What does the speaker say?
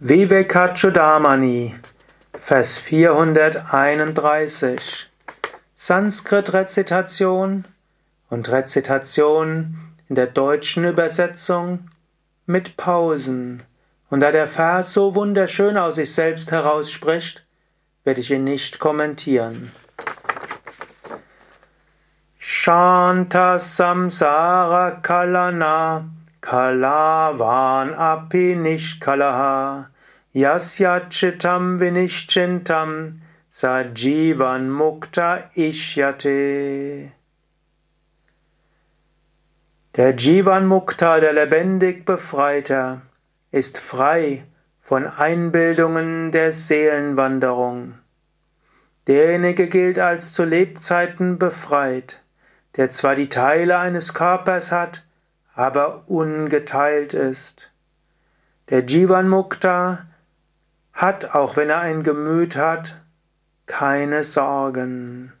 Vivekachudamani, Vers 431. Sanskrit-Rezitation und Rezitation in der deutschen Übersetzung mit Pausen. Und da der Vers so wunderschön aus sich selbst herausspricht, werde ich ihn nicht kommentieren. Shanta Samsara Kalana Kalavan api nishkalaha yasya chitam vinishchintam sajivan mukta ishyate. Der Jivan Mukta, der lebendig Befreiter, ist frei von Einbildungen der Seelenwanderung. Derjenige gilt als zu Lebzeiten befreit, der zwar die Teile eines Körpers hat, aber ungeteilt ist. Der Jivan Mukta hat, auch wenn er ein Gemüt hat, keine Sorgen.